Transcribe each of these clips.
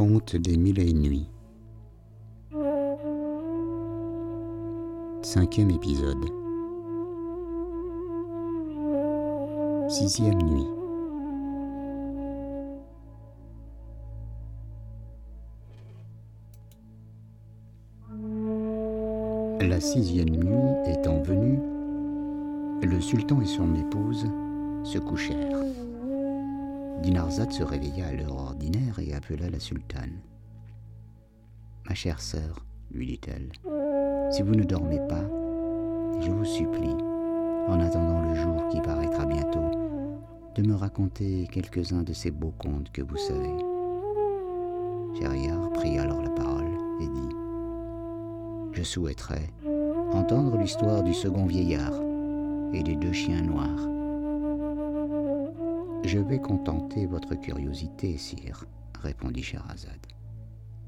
conte des mille et une nuits. Cinquième épisode. Sixième nuit. La sixième nuit étant venue, le sultan et son épouse se couchèrent. Dinarzade se réveilla à l'heure ordinaire et appela la sultane. Ma chère sœur, lui dit-elle, si vous ne dormez pas, je vous supplie, en attendant le jour qui paraîtra bientôt, de me raconter quelques-uns de ces beaux contes que vous savez. Schahriar prit alors la parole et dit Je souhaiterais entendre l'histoire du second vieillard et des deux chiens noirs. Je vais contenter votre curiosité, sire, répondit Scheherazade.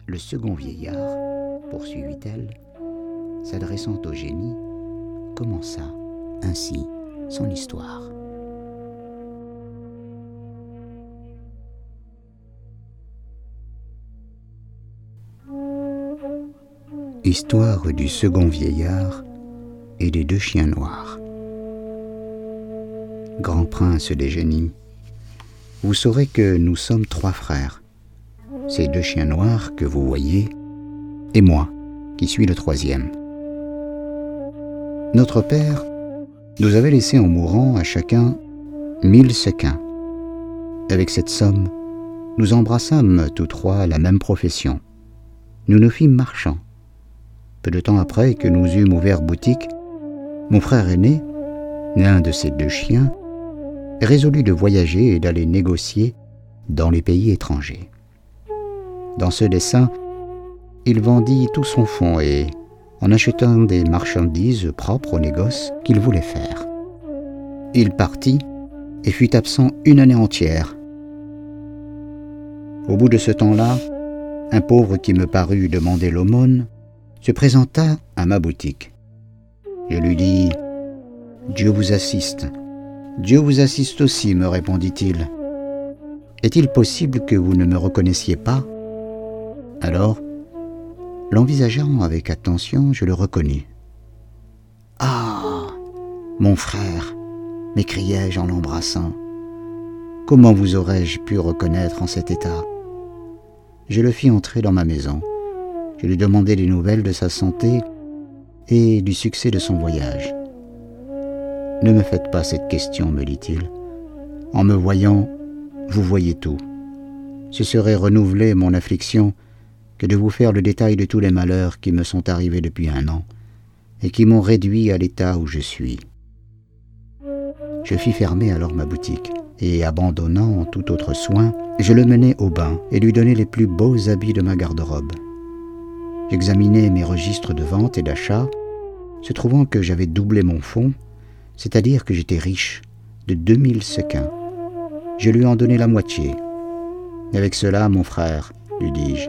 Le second vieillard, poursuivit-elle, s'adressant au génie, commença ainsi son histoire. Histoire du second vieillard et des deux chiens noirs. Grand prince des génies, vous saurez que nous sommes trois frères. Ces deux chiens noirs que vous voyez, et moi, qui suis le troisième. Notre père nous avait laissé en mourant à chacun mille sequins. Avec cette somme, nous embrassâmes tous trois la même profession. Nous nous fîmes marchands. Peu de temps après que nous eûmes ouvert boutique, mon frère aîné, l'un de ces deux chiens, résolut de voyager et d'aller négocier dans les pays étrangers. Dans ce dessein, il vendit tout son fonds et, en achetant des marchandises propres au négoce qu'il voulait faire, il partit et fut absent une année entière. Au bout de ce temps-là, un pauvre qui me parut demander l'aumône se présenta à ma boutique. Je lui dis Dieu vous assiste. Dieu vous assiste aussi, me répondit-il. Est-il possible que vous ne me reconnaissiez pas? Alors, l'envisageant avec attention, je le reconnus. Ah Mon frère m'écriai-je en l'embrassant. Comment vous aurais-je pu reconnaître en cet état? Je le fis entrer dans ma maison. Je lui demandai des nouvelles de sa santé et du succès de son voyage. Ne me faites pas cette question, me dit-il. En me voyant, vous voyez tout. Ce serait renouveler mon affliction que de vous faire le détail de tous les malheurs qui me sont arrivés depuis un an et qui m'ont réduit à l'état où je suis. Je fis fermer alors ma boutique et, abandonnant tout autre soin, je le menai au bain et lui donnai les plus beaux habits de ma garde-robe. J'examinai mes registres de vente et d'achat, se trouvant que j'avais doublé mon fonds c'est-à-dire que j'étais riche de 2000 sequins. Je lui en donnai la moitié. Avec cela, mon frère, lui dis-je,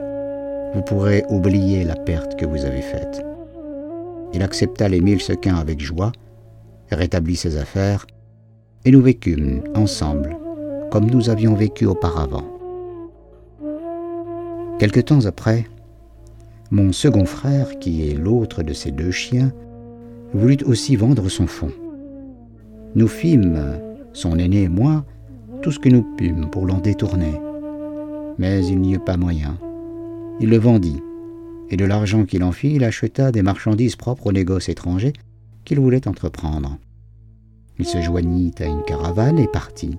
vous pourrez oublier la perte que vous avez faite. Il accepta les mille sequins avec joie, rétablit ses affaires, et nous vécûmes ensemble, comme nous avions vécu auparavant. Quelque temps après, mon second frère, qui est l'autre de ces deux chiens, voulut aussi vendre son fonds. Nous fîmes, son aîné et moi, tout ce que nous pûmes pour l'en détourner. Mais il n'y eut pas moyen. Il le vendit, et de l'argent qu'il en fit, il acheta des marchandises propres aux négoces étrangers qu'il voulait entreprendre. Il se joignit à une caravane et partit.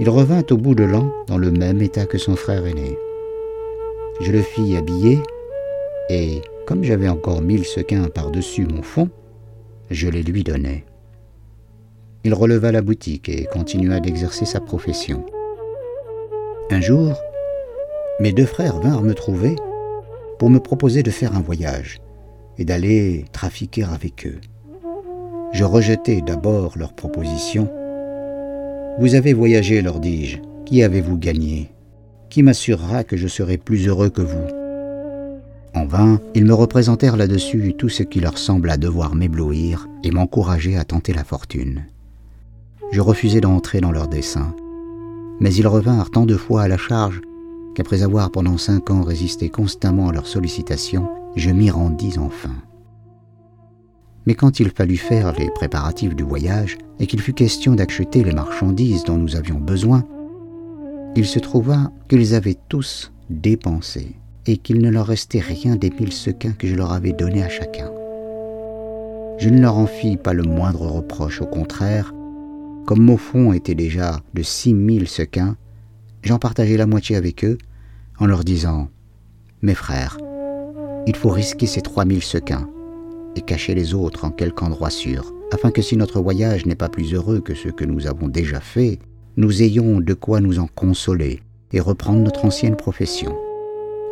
Il revint au bout de l'an dans le même état que son frère aîné. Je le fis habiller, et comme j'avais encore mille sequins par-dessus mon fond, je les lui donnai il releva la boutique et continua d'exercer sa profession. Un jour, mes deux frères vinrent me trouver pour me proposer de faire un voyage et d'aller trafiquer avec eux. Je rejetai d'abord leur proposition. Vous avez voyagé, leur dis-je. Qui avez-vous gagné? Qui m'assurera que je serai plus heureux que vous? En vain, ils me représentèrent là-dessus tout ce qui leur sembla devoir m'éblouir et m'encourager à tenter la fortune je refusai d'entrer dans leur dessein. Mais ils revinrent tant de fois à la charge qu'après avoir pendant cinq ans résisté constamment à leurs sollicitations, je m'y rendis enfin. Mais quand il fallut faire les préparatifs du voyage et qu'il fut question d'acheter les marchandises dont nous avions besoin, il se trouva qu'ils avaient tous dépensé et qu'il ne leur restait rien des mille sequins que je leur avais donnés à chacun. Je ne leur en fis pas le moindre reproche, au contraire, comme mon fonds était déjà de six mille sequins, j'en partageai la moitié avec eux en leur disant Mes frères, il faut risquer ces trois mille sequins et cacher les autres en quelque endroit sûr, afin que si notre voyage n'est pas plus heureux que ce que nous avons déjà fait, nous ayons de quoi nous en consoler et reprendre notre ancienne profession.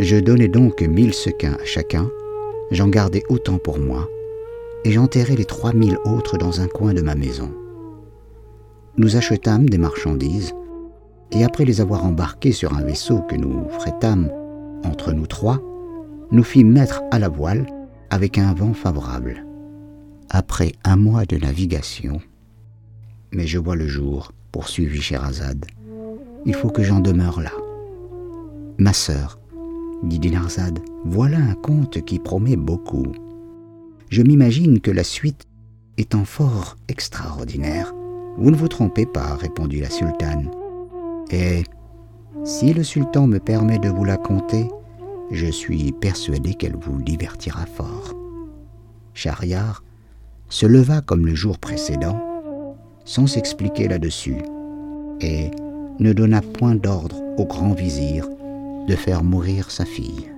Je donnai donc mille sequins à chacun, j'en gardai autant pour moi, et j'enterrai les trois mille autres dans un coin de ma maison. Nous achetâmes des marchandises, et après les avoir embarquées sur un vaisseau que nous frétâmes entre nous trois, nous fîmes mettre à la voile avec un vent favorable. Après un mois de navigation, mais je vois le jour, poursuivit Scheherazade, il faut que j'en demeure là. Ma sœur, dit Dinarzade, voilà un conte qui promet beaucoup. Je m'imagine que la suite étant fort extraordinaire. Vous ne vous trompez pas, répondit la sultane. Et si le sultan me permet de vous la conter, je suis persuadé qu'elle vous divertira fort. Shahriar se leva comme le jour précédent, sans s'expliquer là-dessus, et ne donna point d'ordre au grand vizir de faire mourir sa fille.